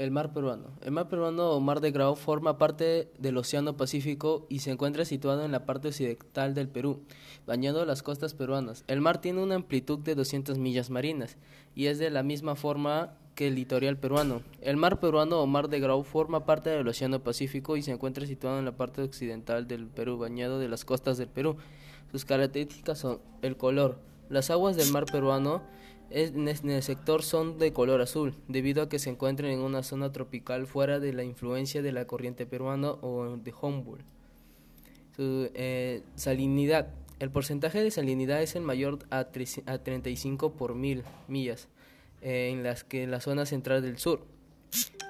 El mar peruano. El mar peruano o mar de Grau forma parte del Océano Pacífico y se encuentra situado en la parte occidental del Perú, bañando las costas peruanas. El mar tiene una amplitud de 200 millas marinas y es de la misma forma que el litoral peruano. El mar peruano o mar de Grau forma parte del Océano Pacífico y se encuentra situado en la parte occidental del Perú, bañado de las costas del Perú. Sus características son el color. Las aguas del mar peruano en el sector son de color azul, debido a que se encuentran en una zona tropical fuera de la influencia de la corriente peruana o de Humboldt. Eh, salinidad. El porcentaje de salinidad es el mayor a, 35 por mil millas, eh, en las que la zona central del sur.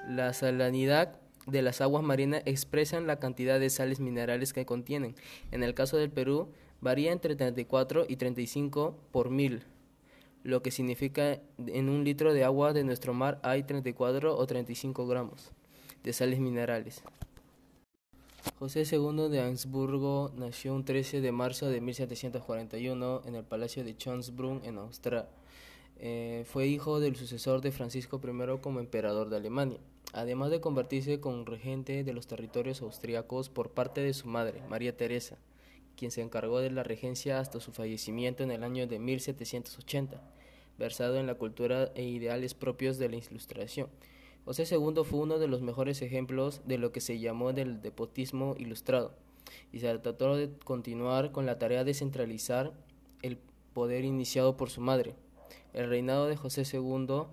La salinidad de las aguas marinas expresan la cantidad de sales minerales que contienen. En el caso del Perú, varía entre 34 y 35 por mil lo que significa en un litro de agua de nuestro mar hay 34 o 35 gramos de sales minerales. José II de Ansburgo nació un 13 de marzo de 1741 en el Palacio de Schönsbrunn en Austria. Eh, fue hijo del sucesor de Francisco I como emperador de Alemania, además de convertirse con regente de los territorios austriacos por parte de su madre, María Teresa quien se encargó de la regencia hasta su fallecimiento en el año de 1780, versado en la cultura e ideales propios de la Ilustración. José II fue uno de los mejores ejemplos de lo que se llamó del depotismo ilustrado, y se trató de continuar con la tarea de centralizar el poder iniciado por su madre. El reinado de José II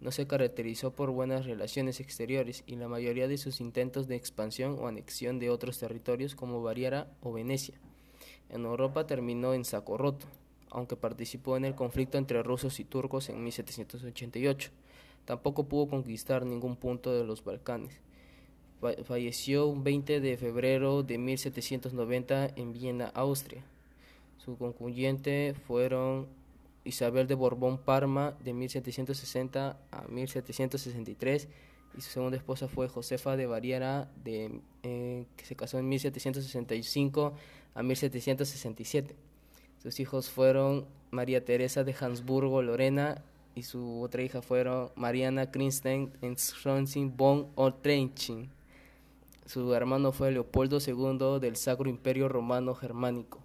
no se caracterizó por buenas relaciones exteriores y la mayoría de sus intentos de expansión o anexión de otros territorios como Bariara o Venecia en Europa terminó en saco roto, aunque participó en el conflicto entre rusos y turcos en 1788. Tampoco pudo conquistar ningún punto de los Balcanes. Falleció un 20 de febrero de 1790 en Viena, Austria. Su concluyente fueron Isabel de Borbón Parma de 1760 a 1763 y su segunda esposa fue Josefa de Baviera, eh, que se casó en 1765 a 1767. Sus hijos fueron María Teresa de Habsburgo Lorena y su otra hija fueron Mariana Krinstein en Schronzing von Otrenchin. Su hermano fue Leopoldo II del Sacro Imperio Romano Germánico.